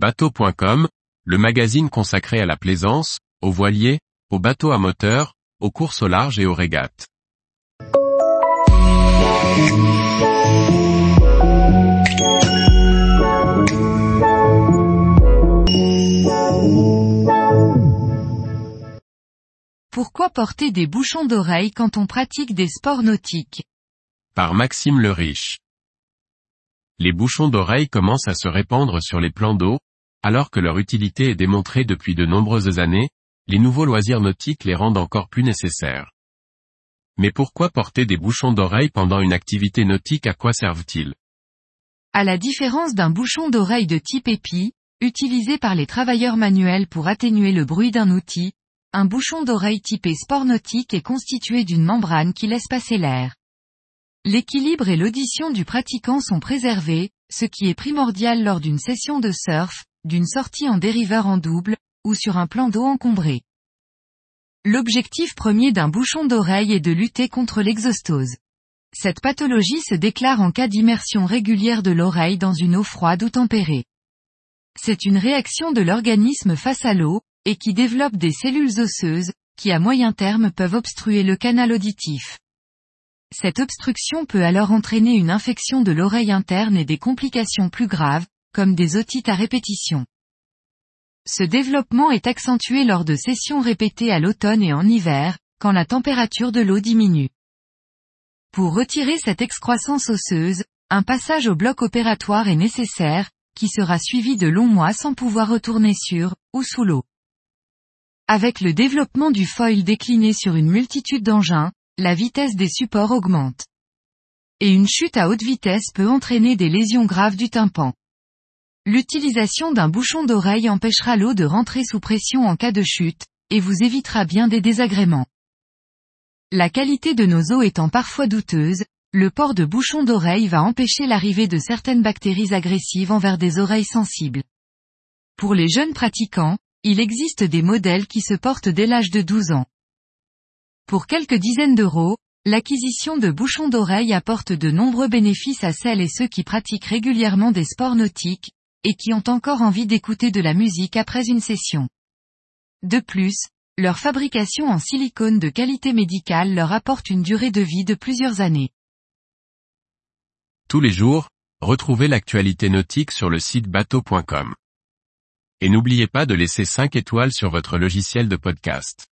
Bateau.com, le magazine consacré à la plaisance, aux voiliers, aux bateaux à moteur, aux courses au large et aux régates. Pourquoi porter des bouchons d'oreille quand on pratique des sports nautiques? Par Maxime le Riche. Les bouchons d'oreille commencent à se répandre sur les plans d'eau, alors que leur utilité est démontrée depuis de nombreuses années, les nouveaux loisirs nautiques les rendent encore plus nécessaires. Mais pourquoi porter des bouchons d'oreille pendant une activité nautique à quoi servent-ils? À la différence d'un bouchon d'oreille de type épi, utilisé par les travailleurs manuels pour atténuer le bruit d'un outil, un bouchon d'oreille typé sport nautique est constitué d'une membrane qui laisse passer l'air. L'équilibre et l'audition du pratiquant sont préservés, ce qui est primordial lors d'une session de surf, d'une sortie en dériveur en double, ou sur un plan d'eau encombré. L'objectif premier d'un bouchon d'oreille est de lutter contre l'exostose. Cette pathologie se déclare en cas d'immersion régulière de l'oreille dans une eau froide ou tempérée. C'est une réaction de l'organisme face à l'eau, et qui développe des cellules osseuses, qui à moyen terme peuvent obstruer le canal auditif. Cette obstruction peut alors entraîner une infection de l'oreille interne et des complications plus graves, comme des otites à répétition. Ce développement est accentué lors de sessions répétées à l'automne et en hiver, quand la température de l'eau diminue. Pour retirer cette excroissance osseuse, un passage au bloc opératoire est nécessaire, qui sera suivi de longs mois sans pouvoir retourner sur, ou sous l'eau. Avec le développement du foil décliné sur une multitude d'engins, la vitesse des supports augmente. Et une chute à haute vitesse peut entraîner des lésions graves du tympan. L'utilisation d'un bouchon d'oreille empêchera l'eau de rentrer sous pression en cas de chute, et vous évitera bien des désagréments. La qualité de nos eaux étant parfois douteuse, le port de bouchon d'oreille va empêcher l'arrivée de certaines bactéries agressives envers des oreilles sensibles. Pour les jeunes pratiquants, il existe des modèles qui se portent dès l'âge de 12 ans. Pour quelques dizaines d'euros, l'acquisition de bouchons d'oreille apporte de nombreux bénéfices à celles et ceux qui pratiquent régulièrement des sports nautiques, et qui ont encore envie d'écouter de la musique après une session. De plus, leur fabrication en silicone de qualité médicale leur apporte une durée de vie de plusieurs années. Tous les jours, retrouvez l'actualité nautique sur le site bateau.com. Et n'oubliez pas de laisser 5 étoiles sur votre logiciel de podcast.